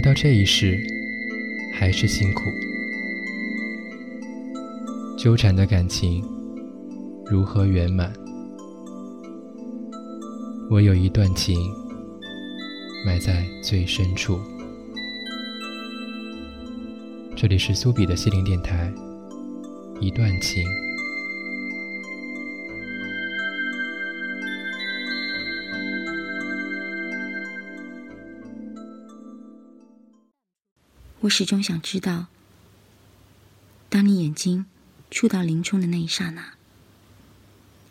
来到这一世，还是辛苦。纠缠的感情如何圆满？我有一段情，埋在最深处。这里是苏比的心灵电台，一段情。我始终想知道，当你眼睛触到林冲的那一刹那，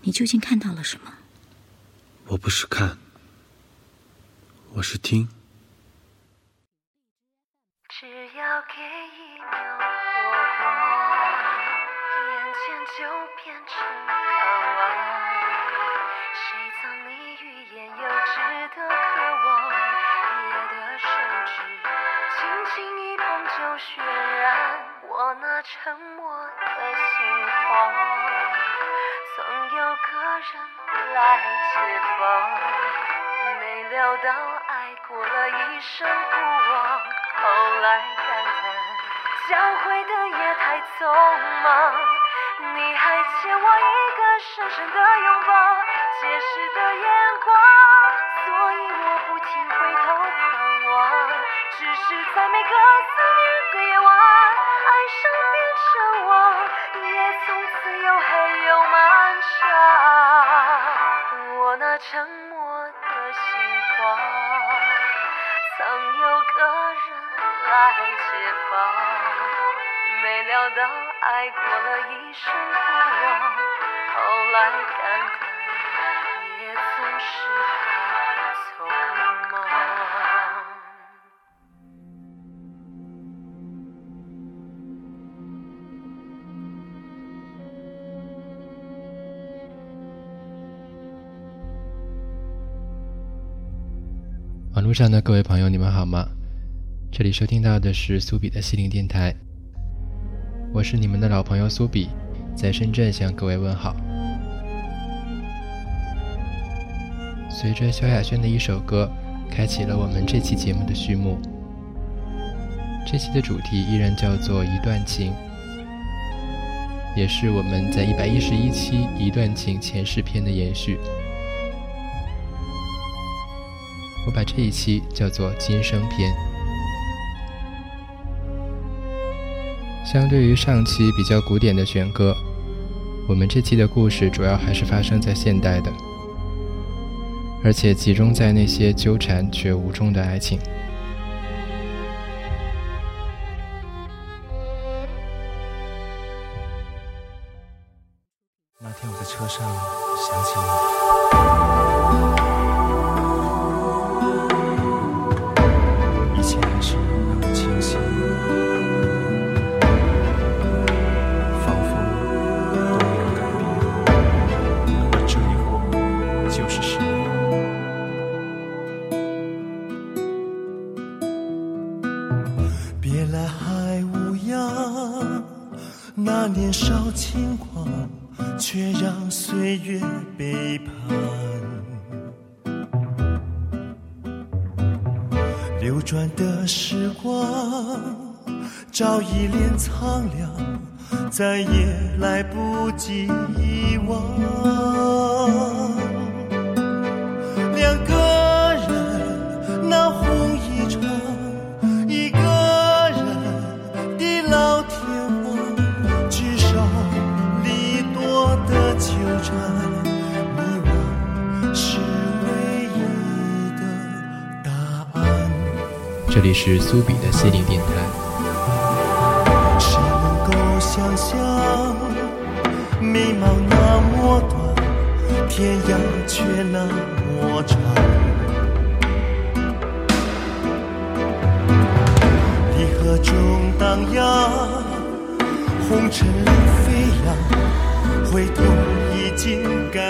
你究竟看到了什么？我不是看，我是听。过了一生不忘，后来感叹交汇的夜太匆忙。你还欠我一个深深的拥抱，解释的眼光，所以我不停回头盼望，只是在每个思念的夜晚，爱上变成忘，夜从此又黑又漫长。我那沉解放，没料到爱过了一生不忘，后来感叹也曾是太匆忙。网络上的各位朋友，你们好吗？这里收听到的是苏比的心灵电台，我是你们的老朋友苏比，在深圳向各位问好。随着萧亚轩的一首歌，开启了我们这期节目的序幕。这期的主题依然叫做一段情，也是我们在一百一十一期一段情前世篇的延续。我把这一期叫做今生篇。相对于上期比较古典的选歌，我们这期的故事主要还是发生在现代的，而且集中在那些纠缠却无终的爱情。是苏比的心灵电台，谁能够想象，眉毛那么短，天涯却那么长。离合中荡漾，红尘里飞扬，回头已经赶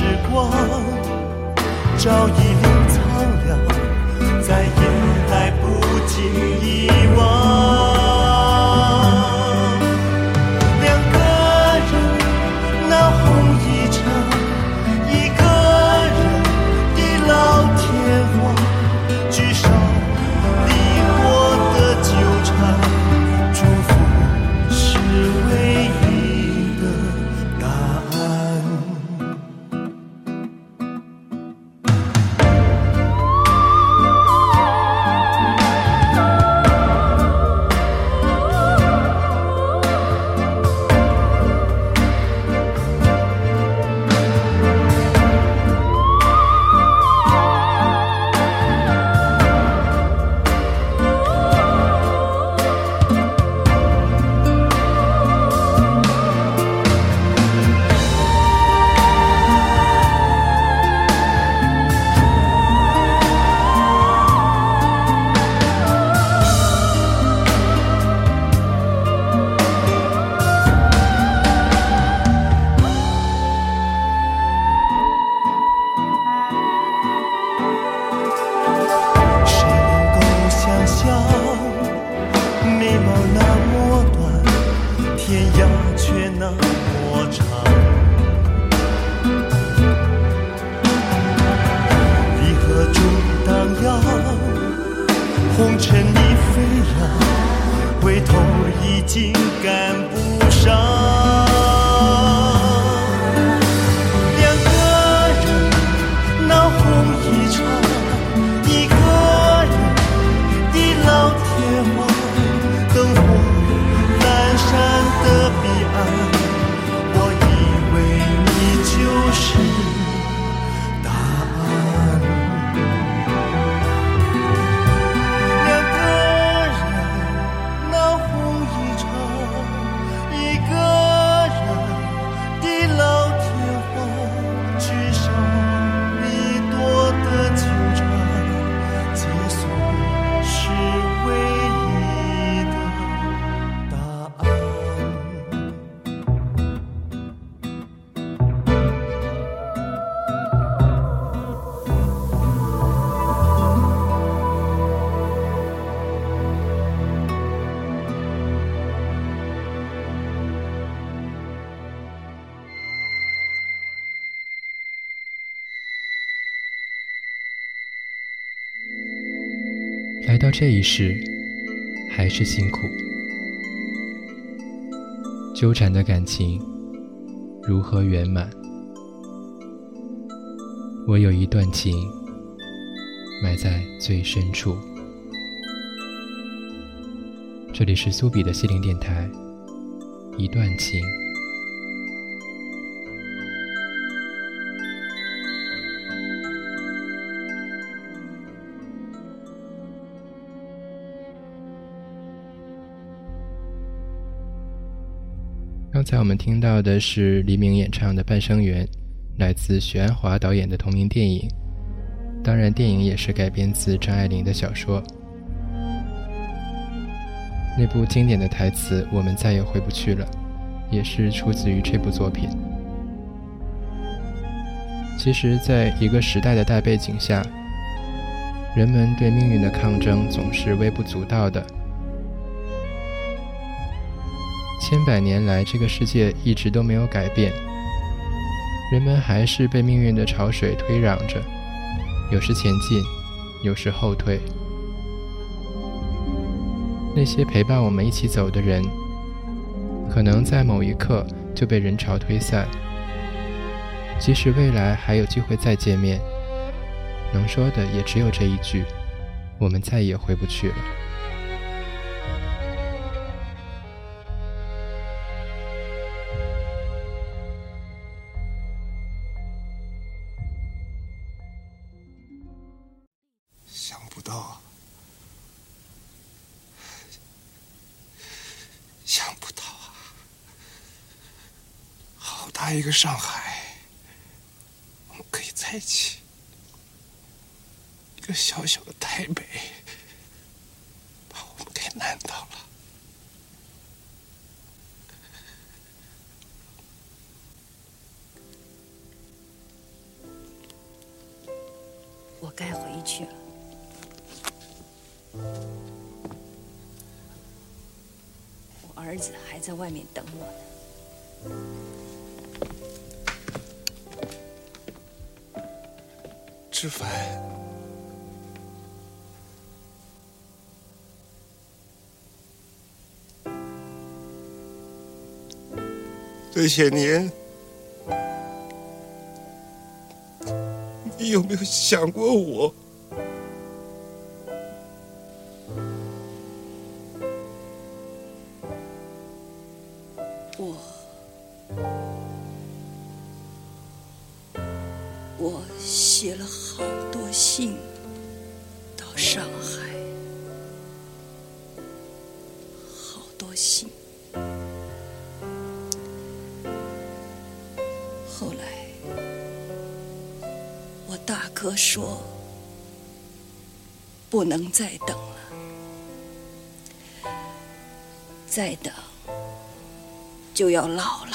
时光，早已流来到这一世，还是辛苦。纠缠的感情如何圆满？我有一段情，埋在最深处。这里是苏比的心灵电台，一段情。才我们听到的是黎明演唱的《半生缘》，来自许鞍华导演的同名电影。当然，电影也是改编自张爱玲的小说。那部经典的台词“我们再也回不去了”，也是出自于这部作品。其实，在一个时代的大背景下，人们对命运的抗争总是微不足道的。千百年来，这个世界一直都没有改变，人们还是被命运的潮水推攘着，有时前进，有时后退。那些陪伴我们一起走的人，可能在某一刻就被人潮推散。即使未来还有机会再见面，能说的也只有这一句：我们再也回不去了。上海我们可以在一起一个小小的台北把我们给难倒了。我该回去了。我儿子还在外面等我呢。之凡这些年你有没有想过我？不能再等了，再等就要老了。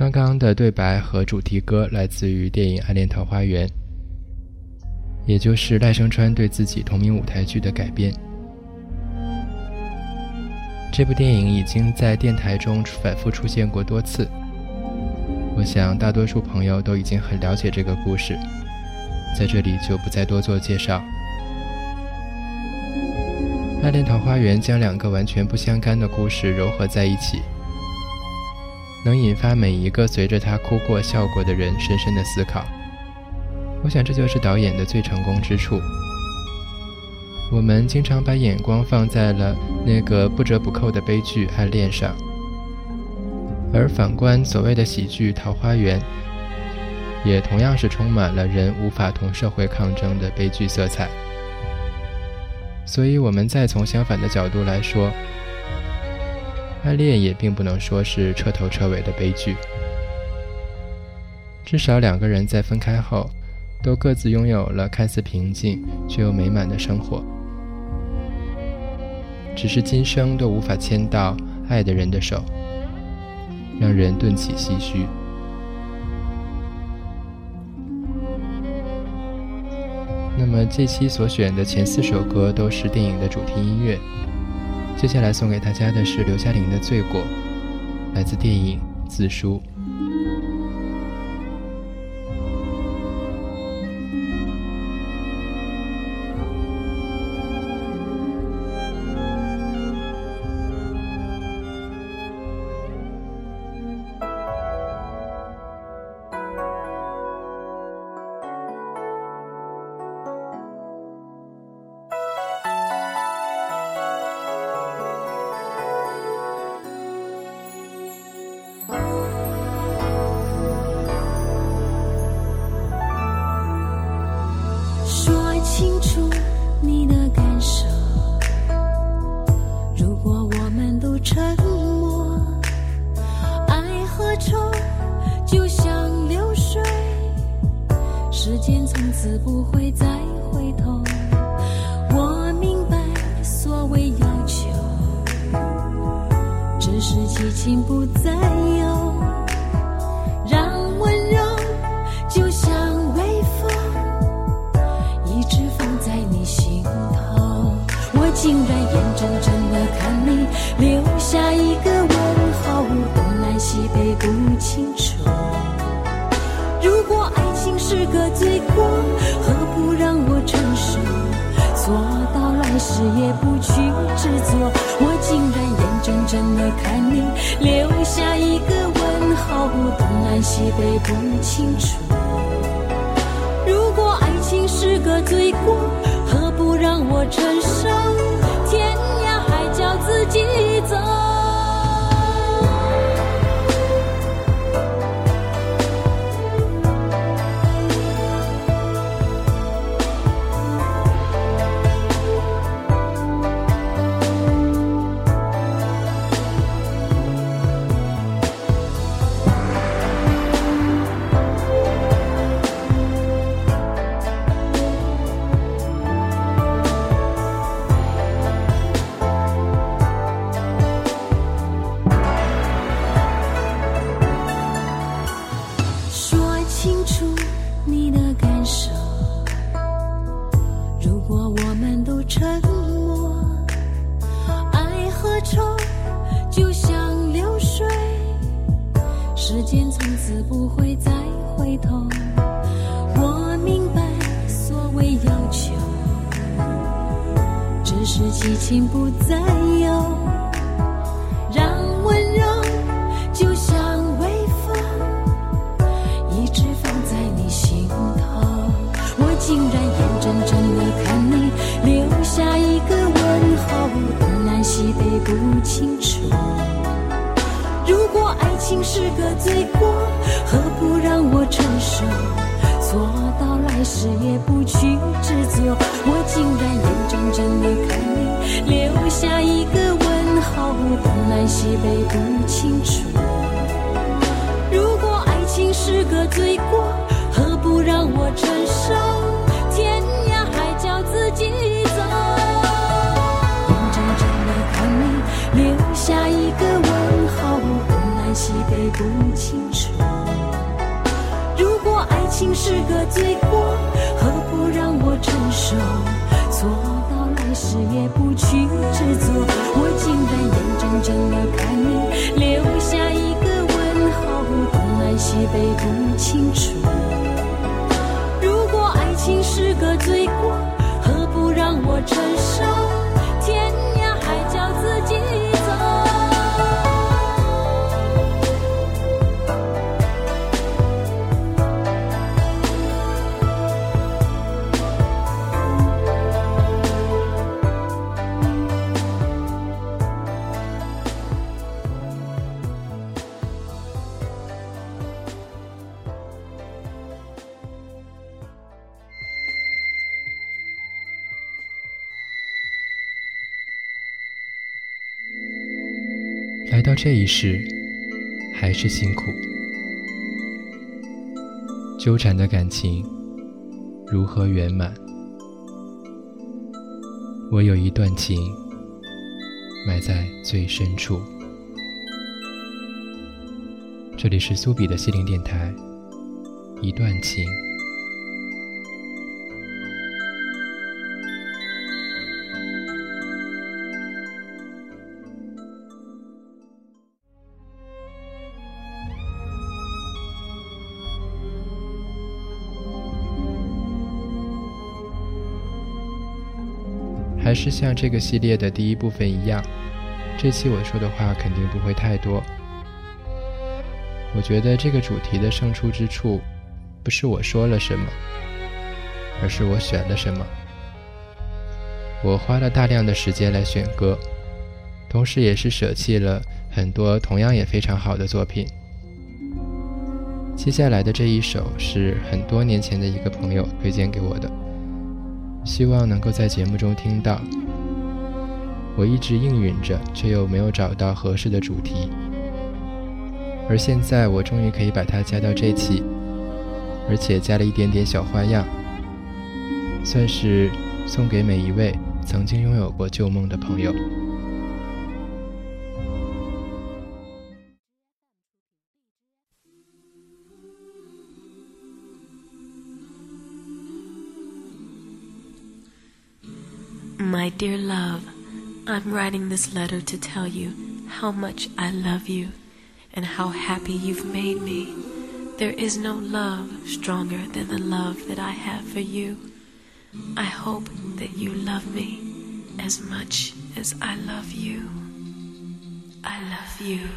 刚刚的对白和主题歌来自于电影《暗恋桃花源》，也就是赖声川对自己同名舞台剧的改编。这部电影已经在电台中反复出现过多次，我想大多数朋友都已经很了解这个故事，在这里就不再多做介绍。《暗恋桃花源》将两个完全不相干的故事糅合在一起。能引发每一个随着他哭过、笑过的人深深的思考。我想这就是导演的最成功之处。我们经常把眼光放在了那个不折不扣的悲剧《暗恋》上，而反观所谓的喜剧《桃花源》，也同样是充满了人无法同社会抗争的悲剧色彩。所以，我们再从相反的角度来说。暗恋也并不能说是彻头彻尾的悲剧，至少两个人在分开后，都各自拥有了看似平静却又美满的生活，只是今生都无法牵到爱的人的手，让人顿起唏嘘。那么这期所选的前四首歌都是电影的主题音乐。接下来送给大家的是刘嘉玲的《罪过》，来自电影《自书》。竟然眼睁睁的看你留下一个问号，东南西北不清楚。如果爱情是个罪过，何不让我承受？做到来世也不去执着。我竟然眼睁睁的看你留下一个问号，东南西北不清楚。如果爱情是个罪过。不让我承受天涯海角自己走。愁就像流水时间从此不会再回头。我明白所谓要求只是激情不再清楚。如果爱情是个罪过何不让我承受？错到来时也不去自救我竟然眼睁睁的看你留下一个问候东南西北不清楚。如果爱情是个罪过何不让我承受？天涯海角自己。不清楚。如果爱情是个罪过，何不让我承受？错到来世也不去执着，我竟然眼睁睁的看你留下一个问候，东南西北不清楚。如果爱情是个罪过，何不让我承受？这一世，还是辛苦。纠缠的感情如何圆满？我有一段情埋在最深处。这里是苏比的心灵电台，一段情。还是像这个系列的第一部分一样，这期我说的话肯定不会太多。我觉得这个主题的胜出之处，不是我说了什么，而是我选了什么。我花了大量的时间来选歌，同时也是舍弃了很多同样也非常好的作品。接下来的这一首是很多年前的一个朋友推荐给我的。希望能够在节目中听到。我一直应允着，却又没有找到合适的主题。而现在，我终于可以把它加到这期，而且加了一点点小花样，算是送给每一位曾经拥有过旧梦的朋友。Dear love, I'm writing this letter to tell you how much I love you and how happy you've made me. There is no love stronger than the love that I have for you. I hope that you love me as much as I love you. I love you.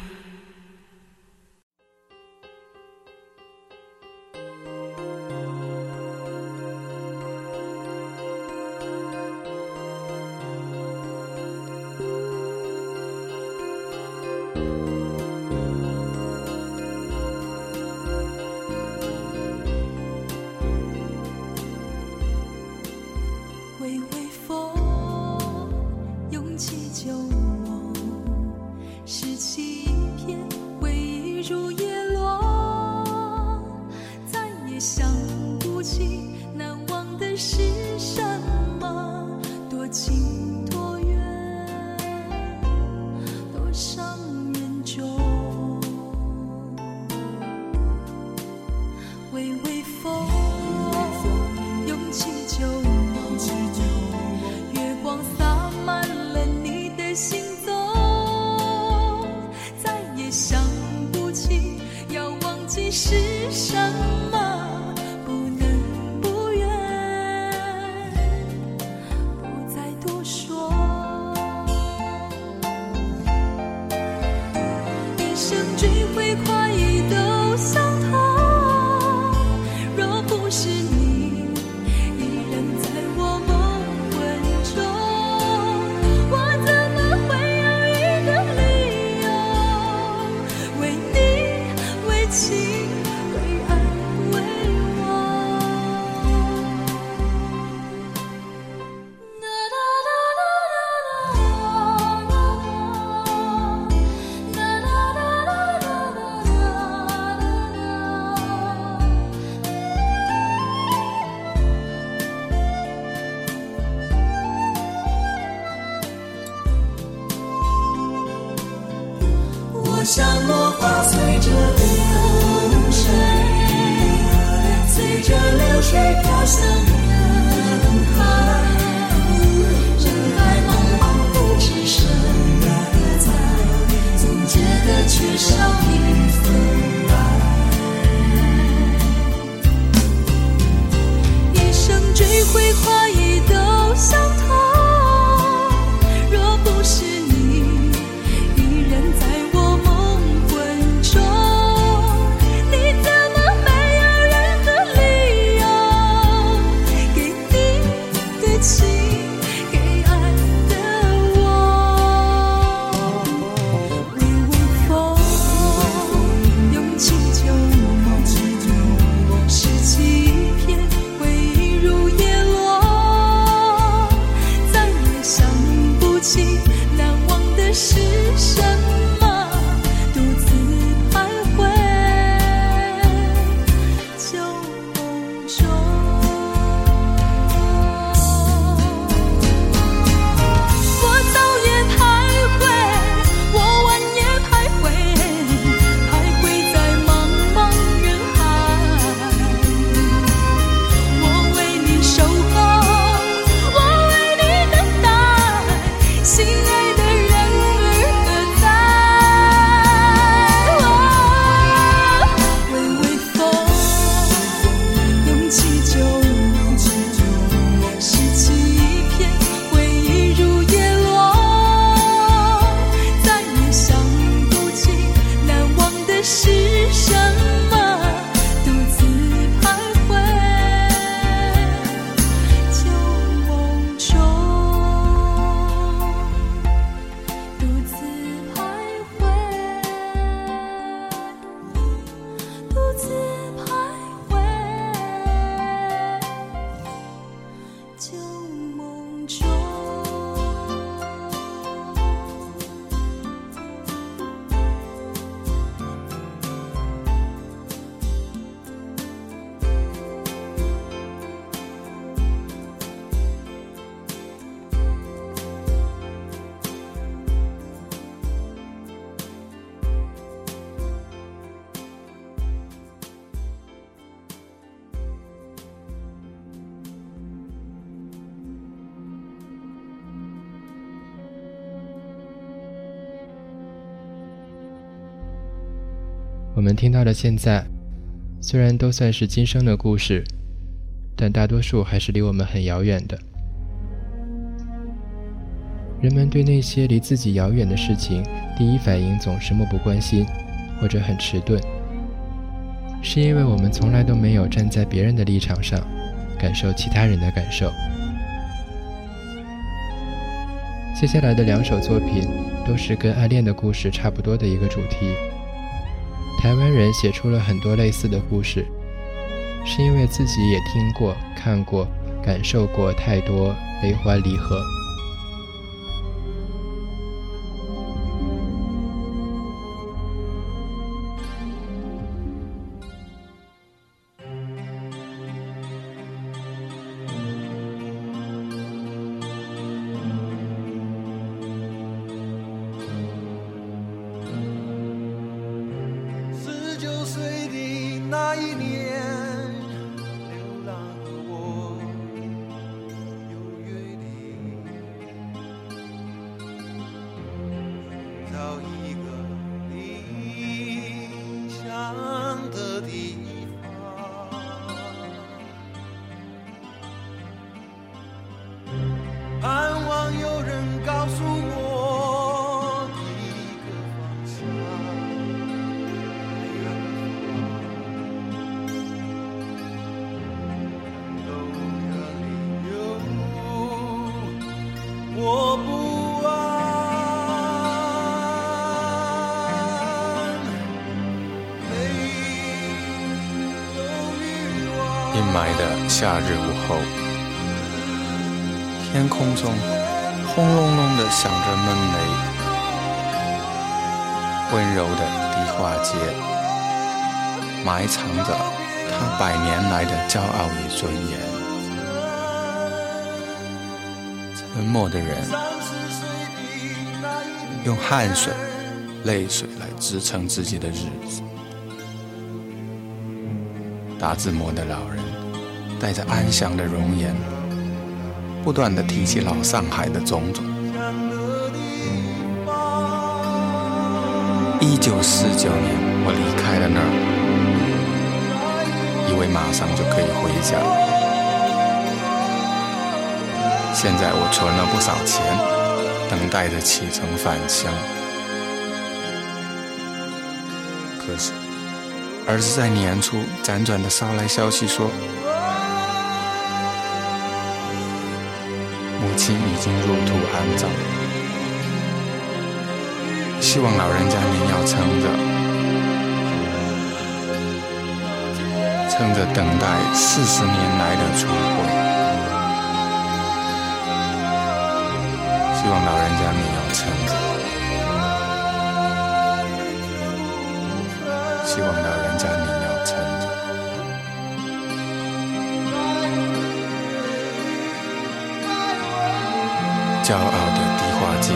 我们听到的现在，虽然都算是今生的故事，但大多数还是离我们很遥远的。人们对那些离自己遥远的事情，第一反应总是漠不关心，或者很迟钝，是因为我们从来都没有站在别人的立场上，感受其他人的感受。接下来的两首作品都是跟暗恋的故事差不多的一个主题。台湾人写出了很多类似的故事，是因为自己也听过、看过、感受过太多悲欢离合。霾的夏日午后，天空中轰隆隆的响着闷雷，温柔的迪化街，埋藏着他百年来的骄傲与尊严。沉默的人，用汗水、泪水来支撑自己的日子。打字模的老人，带着安详的容颜，不断的提起老上海的种种。一九四九年，我离开了那儿，以为马上就可以回家。现在我存了不少钱，等待着启程返乡。可是，儿子在年初辗转的捎来消息说，亲已经入土安葬。希望老人家您要撑着，撑着等待四十年来的重会。希望老人家你要撑着，骄傲的迪化街，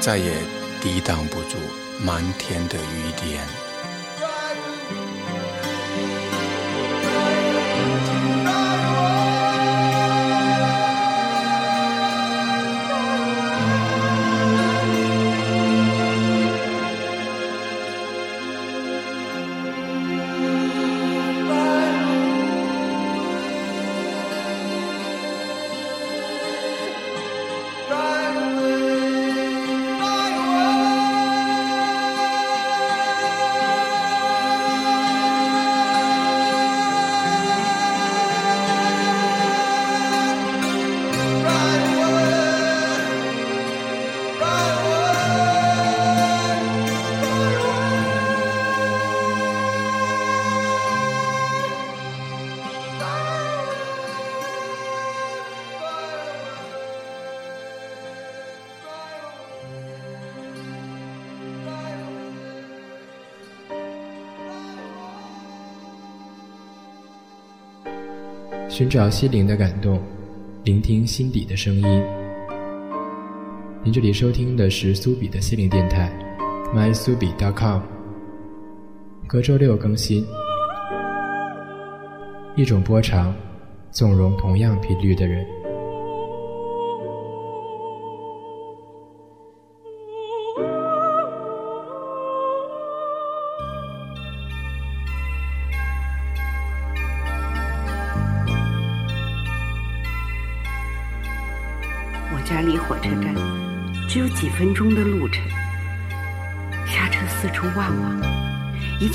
再也抵挡不住漫天的雨点。寻找心灵的感动，聆听心底的声音。您这里收听的是苏比的心灵电台，mysubi.com，隔周六更新。一种波长，纵容同样频率的人。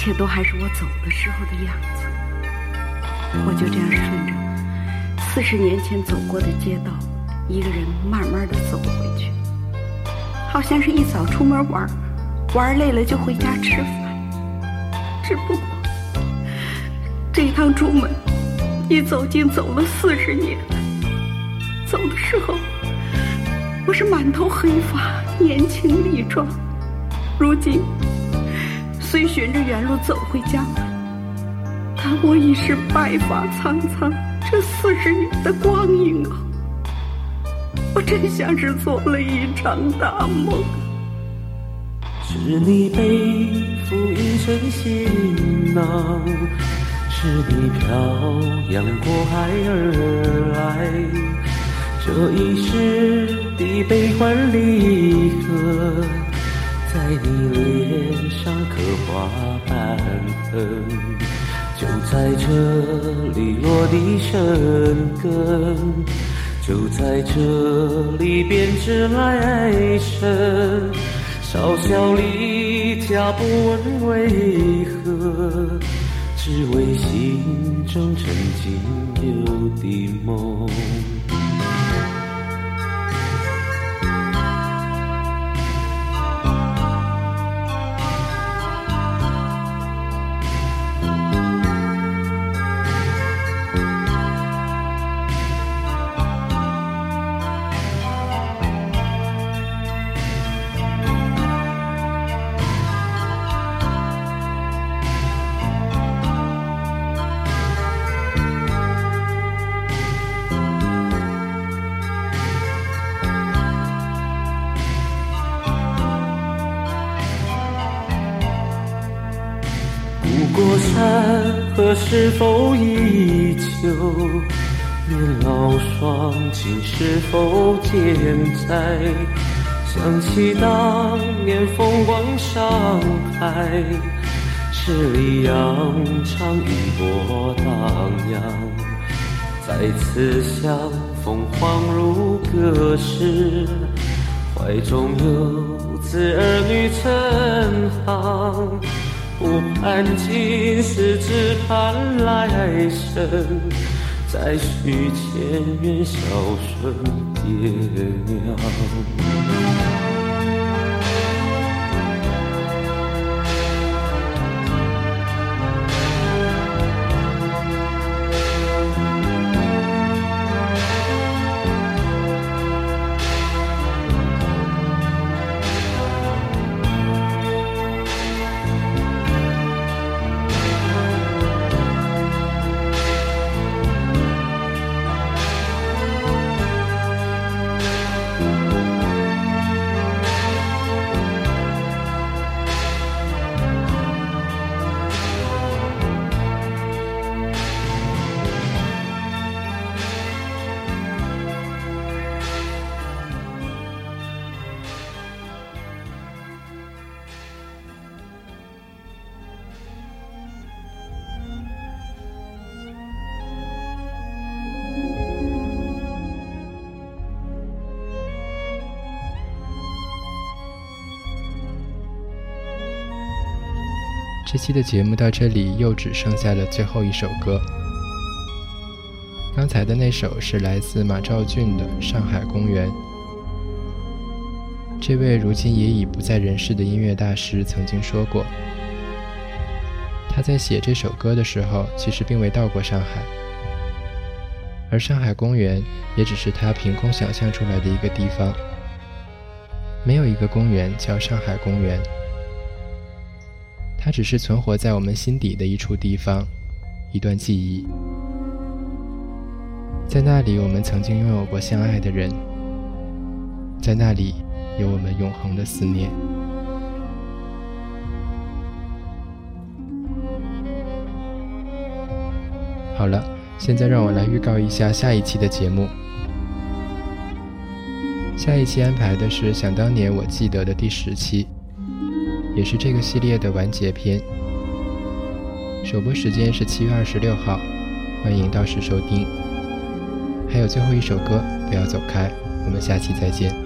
切都还是我走的时候的样子。我就这样顺着四十年前走过的街道，一个人慢慢的走回去，好像是一早出门玩，玩累了就回家吃饭。只不过这一趟出门，一走竟走了四十年。走的时候，我是满头黑发，年轻力壮。如今虽循着原路走回家门，但我已是白发苍苍。这四十年的光阴啊，我真像是做了一场大梦。是你背负一身行囊，是你漂洋过海而来，这一世的悲欢离合，在你脸上刻画斑痕。就在这里落地生根，就在这里编织来生。少小离家不问为何，只为心中曾经有的梦。双亲是否健在？想起当年风光上海，十里洋场一波荡漾。再次相逢恍如隔世，怀中有子儿女成行。不盼今世，只盼来生，再续前缘，孝顺爹娘。这期的节目到这里又只剩下了最后一首歌。刚才的那首是来自马兆骏的《上海公园》。这位如今也已不在人世的音乐大师曾经说过，他在写这首歌的时候，其实并未到过上海，而上海公园也只是他凭空想象出来的一个地方。没有一个公园叫上海公园。它只是存活在我们心底的一处地方，一段记忆。在那里，我们曾经拥有过相爱的人；在那里，有我们永恒的思念。好了，现在让我来预告一下下一期的节目。下一期安排的是《想当年我记得》的第十期。也是这个系列的完结篇。首播时间是七月二十六号，欢迎到时收听。还有最后一首歌，不要走开。我们下期再见。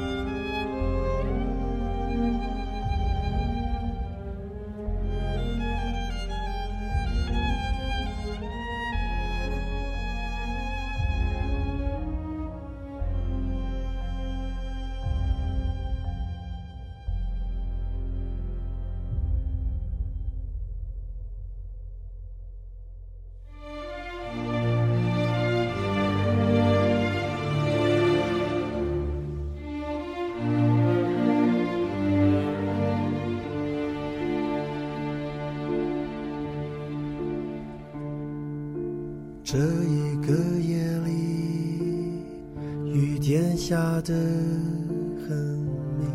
这一个夜里，雨点下得很密，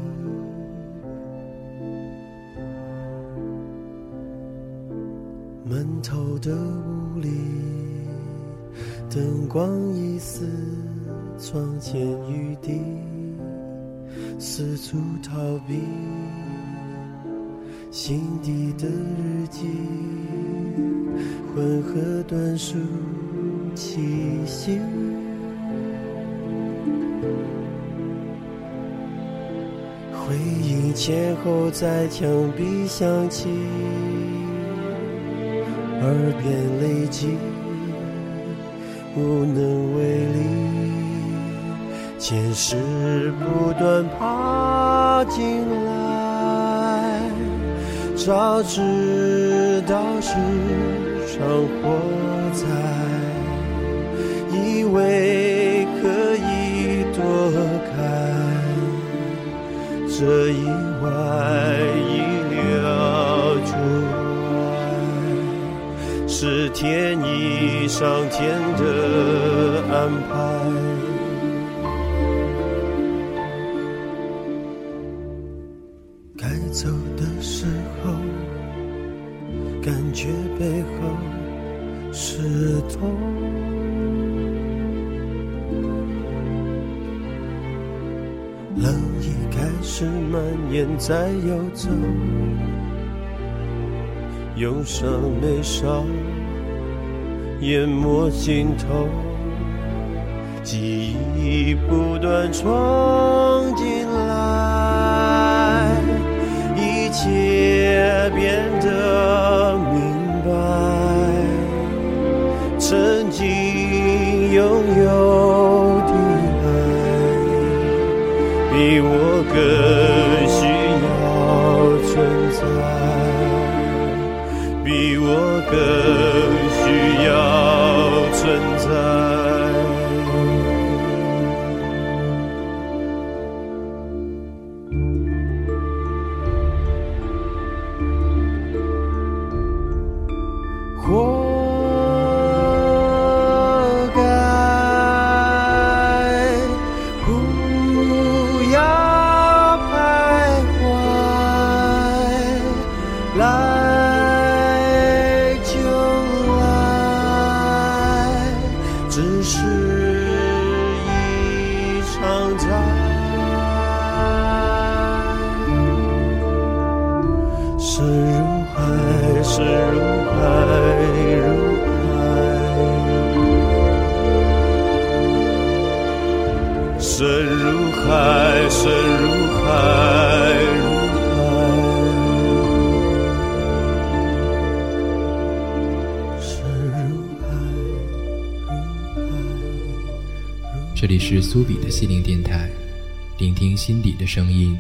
闷透的屋里，灯光一丝窗前雨滴，四处逃避心底的日记，混合短数气息。回忆前后在墙壁响起，耳边累积，无能为力。前世不断爬进来，早知道是场火灾，为可以躲开。这意外意料之外，是天意上天的安排。该走的时候，感觉背后是痛。蔓延在游走，忧伤眉梢淹没心头，记忆不断冲进来，一切变得明白，曾经拥有比我更需要存在，比我更需要存在。里是苏比的心灵电台，聆听心底的声音。